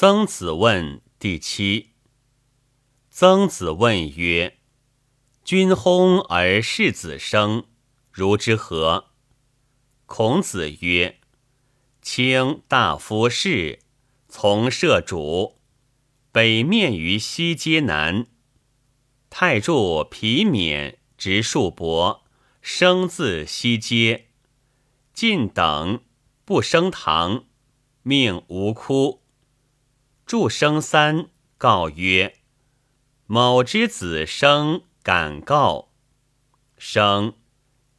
曾子问第七。曾子问曰：“君薨而世子生，如之何？”孔子曰：“卿大夫士，从社主，北面于西街南。太柱皮冕直树帛，生自西阶。晋等不生堂，命无哭。祝生三，告曰：“某之子生，敢告。生，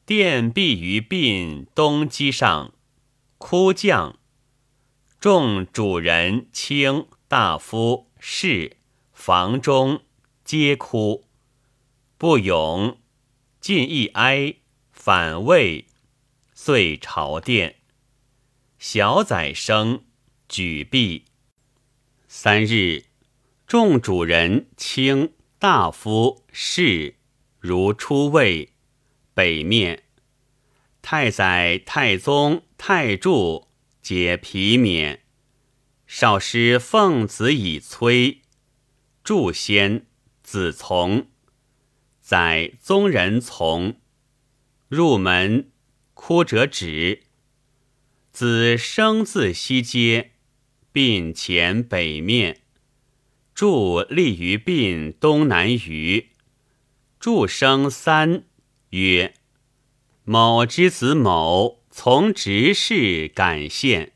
殿壁于鬓东基上，哭将。众主人、卿、大夫、士、房中皆哭，不勇，进一哀，反魏，遂朝殿。小宰生，举璧。”三日，众主人、卿、大夫、士如出位，北面。太宰、太宗、太柱皆皮冕。少师奉子以催，祝先子从。宰宗人从。入门，哭者止。子生自西阶。鬓前北面，柱立于鬓东南隅。柱生三，曰：“某之子某从执事感献。”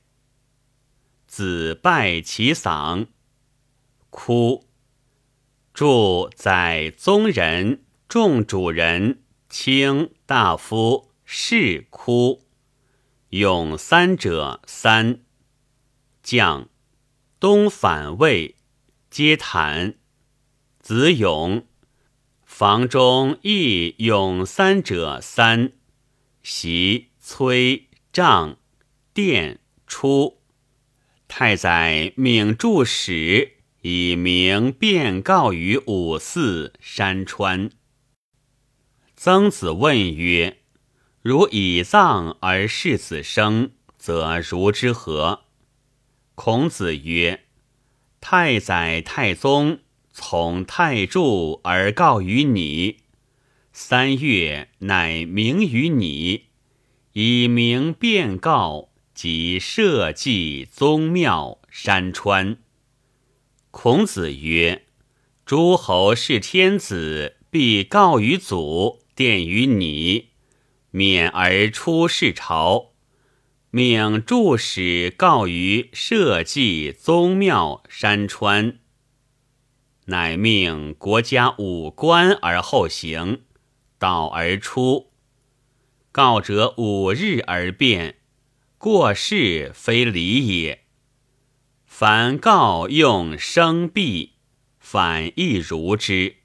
子拜其丧，哭。柱载宗人、众主人、卿大夫、士哭。永三者三。将东反魏，皆坦。子勇房中亦勇三者三。袭崔丈殿出。太宰命助使以明便告于五寺山川。曾子问曰：“如以葬而视子生，则如之何？”孔子曰：“太宰、太宗从太柱而告于你，三月乃明于你，以明便告，即社稷、宗庙、山川。”孔子曰：“诸侯是天子，必告于祖，奠于你，免而出世朝。”命助使告于社稷、宗庙、山川，乃命国家五官而后行，导而出。告者五日而变，过世非礼也。凡告用生币，反亦如之。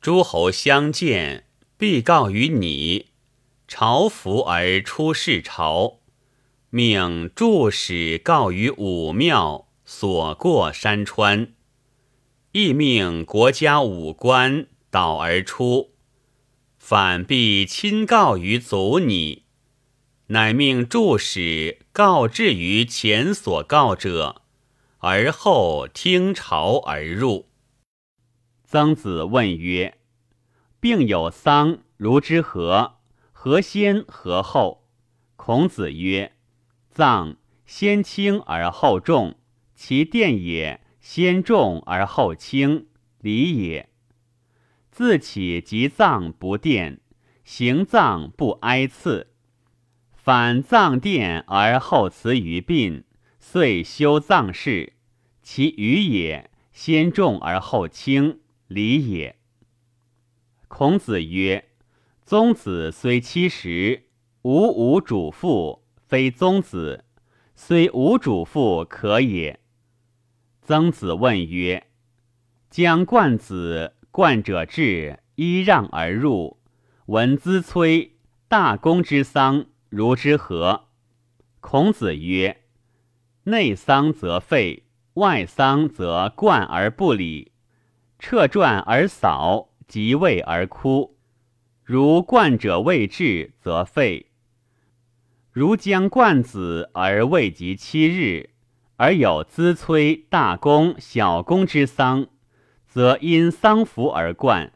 诸侯相见，必告于你。朝服而出世朝，命助使告于武庙，所过山川，亦命国家武官导而出，反必亲告于祖拟，乃命助使告至于前所告者，而后听朝而入。曾子问曰：“病有丧，如之何？”何先何后？孔子曰：“葬先轻而后重，其殿也；先重而后轻，礼也。自起即葬不奠，行葬不哀赐。反葬殿而后辞于殡，遂修葬事，其余也；先重而后轻，礼也。”孔子曰。宗子虽七十，无无主父，非宗子；虽无主父，可也。曾子问曰：“将冠子，冠者至，揖让而入。闻兹崔大公之丧，如之何？”孔子曰：“内丧则废，外丧则冠而不礼，撤传而扫，即位而哭。”如冠者未至，则废；如将冠子而未及七日，而有资催大公、小公之丧，则因丧服而冠。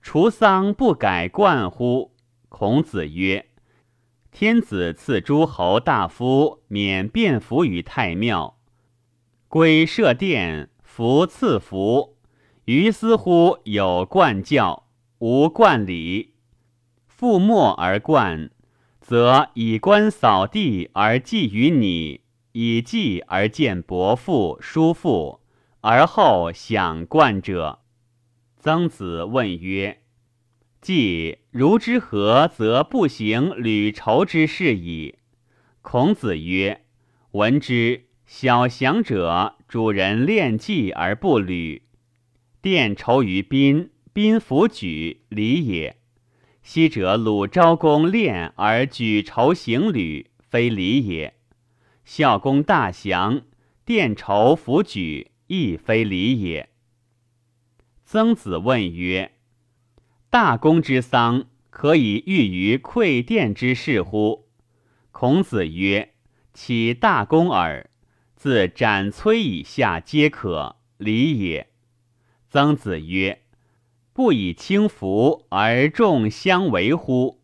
除丧不改冠乎？孔子曰：天子赐诸侯大夫免便服于太庙，归设殿，服赐服。于斯乎有冠教，无冠礼。覆没而冠，则以冠扫地而祭于你，以祭而见伯父、叔父，而后享冠者。曾子问曰：“既如之何，则不行履绸之事矣？”孔子曰：“闻之，小祥者，主人恋祭而不履，奠绸于宾，宾弗举，礼也。”昔者鲁昭公练而举筹行旅，非礼也；孝公大祥奠筹弗举，亦非礼也。曾子问曰：“大公之丧，可以喻于馈奠之事乎？”孔子曰：“岂大公耳？自斩崔以下皆可，礼也。”曾子曰。不以轻浮而众相为乎？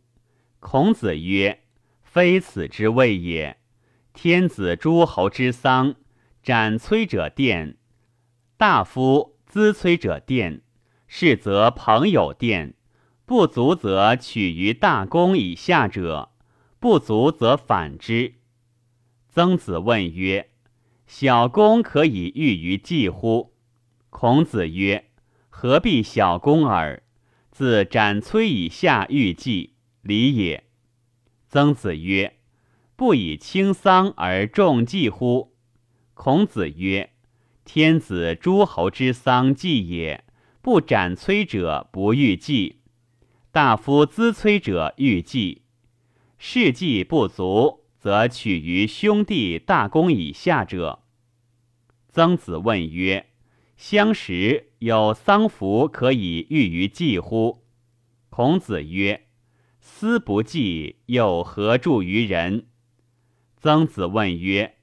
孔子曰：“非此之谓也。天子诸侯之丧，斩崔者奠，大夫资摧者奠，是则朋友奠，不足则取于大公以下者，不足则反之。”曾子问曰：“小公可以喻于祭乎？”孔子曰。何必小公耳？自斩摧以下欲祭礼也。曾子曰：“不以轻丧而重祭乎？”孔子曰：“天子诸侯之丧祭也，不斩摧者不欲祭，大夫资摧者欲祭。事祭不足，则取于兄弟大公以下者。”曾子问曰。相识有丧服可以喻于祭乎？孔子曰：“思不祭，又何助于人？”曾子问曰：“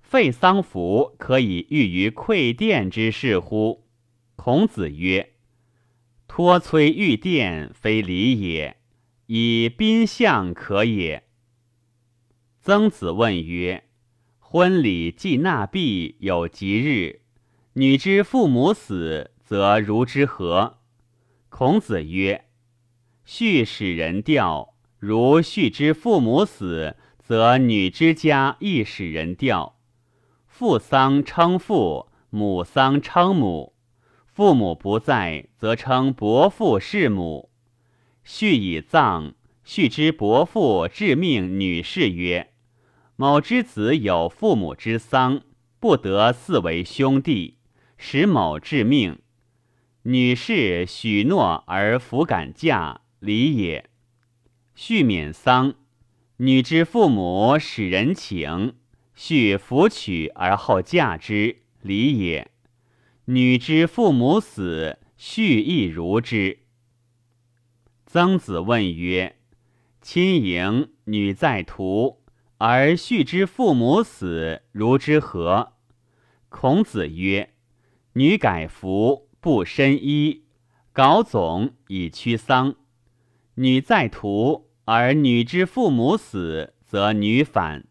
废丧服可以喻于馈奠之事乎？”孔子曰：“托崔玉奠，非礼也，以宾相可也。”曾子问曰：“婚礼祭纳币有吉日。”女之父母死，则如之何？孔子曰：“婿使人吊，如婿之父母死，则女之家亦使人吊。父丧称父，母丧称母。父母不在，则称伯父是母。婿以葬，婿之伯父致命女士曰：‘某之子有父母之丧，不得嗣为兄弟。’”使某致命，女士许诺而弗敢嫁，礼也。续免丧，女之父母使人请，续弗娶而后嫁之，礼也。女之父母死，续亦如之。曾子问曰：“亲迎女在途，而婿之父母死，如之何？”孔子曰。女改服，不身衣，稿总以驱丧。女在途，而女之父母死，则女反。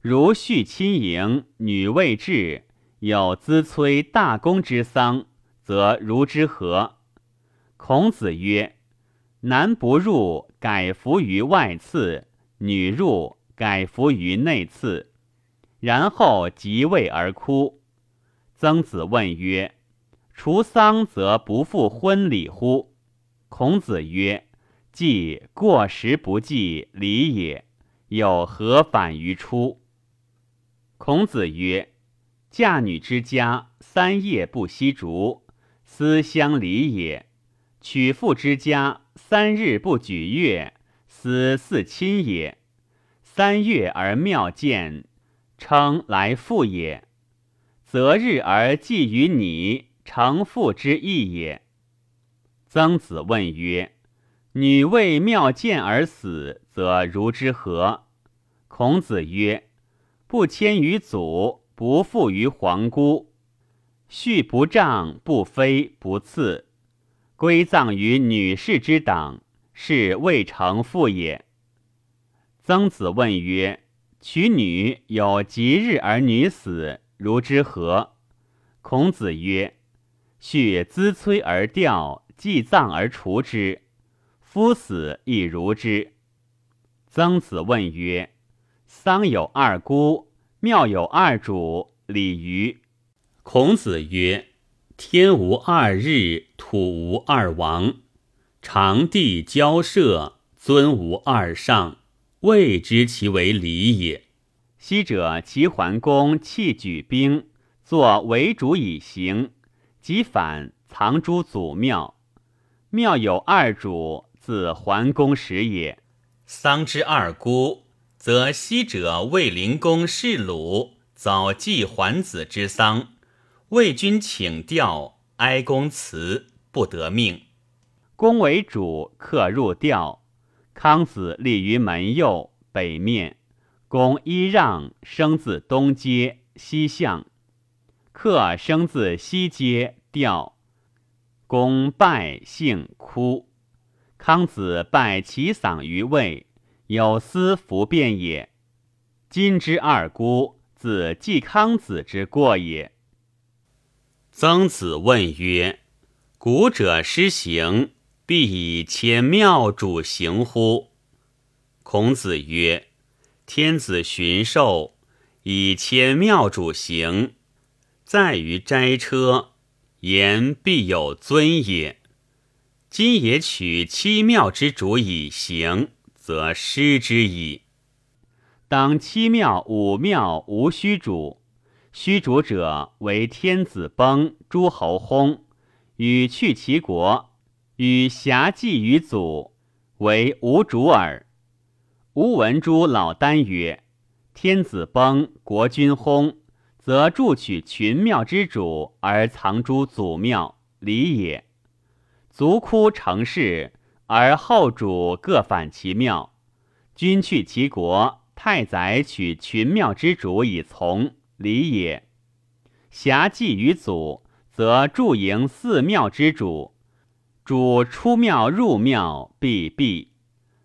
如续亲迎，女未至，有资催大公之丧，则如之何？孔子曰：男不入，改服于外次；女入，改服于内次。然后即位而哭。曾子问曰：“除丧则不复婚礼乎？”孔子曰：“既过时不祭，礼也。有何反于出？”孔子曰：“嫁女之家，三夜不息烛，思乡礼也；娶妇之家，三日不举乐，思嗣亲也。三月而庙见，称来复也。”择日而祭于你，成父之义也。曾子问曰：“女为庙见而死，则如之何？”孔子曰：“不迁于祖，不附于皇姑，序不仗不妃不赐，归葬于女士之党，是未成父也。曾子问曰：“娶女有吉日而女死，如之何？”孔子曰：“序资催而吊，祭葬而除之。夫死亦如之。”曾子问曰：“丧有二姑，庙有二主，礼于？”孔子曰：“天无二日，土无二王，长地交涉，尊无二上。”未知其为礼也。昔者齐桓公弃举兵，作为主以行，即反藏诸祖庙。庙有二主，自桓公时也。丧之二姑，则昔者卫灵公弑鲁，早祭桓子之丧，魏君请调，哀公辞，不得命。公为主，客入调。康子立于门右北面，公揖让，生自东街西向；客生自西街吊。公拜姓哭。康子拜其丧于魏，有司服变也。今之二姑，自季康子之过也。曾子问曰：“古者施行。”必以前庙主行乎？孔子曰：“天子巡狩，以前庙主行，在于斋车，言必有尊也。今也取七庙之主以行，则失之矣。当七庙五庙无虚主，虚主者为天子崩，诸侯薨，与去其国。”与侠祭于祖，为无主耳。吾闻诸老聃曰：“天子崩，国君薨，则助取群庙之主，而藏诸祖庙，礼也。族哭成事，而后主各反其庙，君去其国，太宰取群庙之主以从，礼也。侠祭于祖，则助营四庙之主。”主出庙入庙必毕。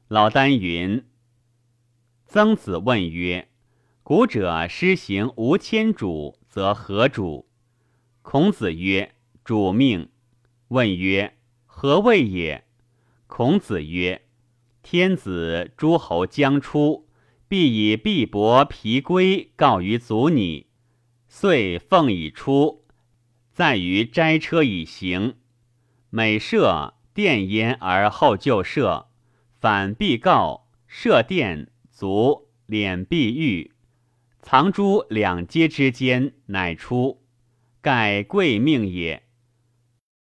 老聃云。曾子问曰：“古者施行无迁主，则何主？”孔子曰：“主命。”问曰：“何谓也？”孔子曰：“天子诸侯将出，必以璧帛皮圭告于祖拟，遂奉以出，在于斋车以行。”每设殿焉而后就设，反必告设殿足敛碧玉，藏诸两阶之间，乃出，盖贵命也。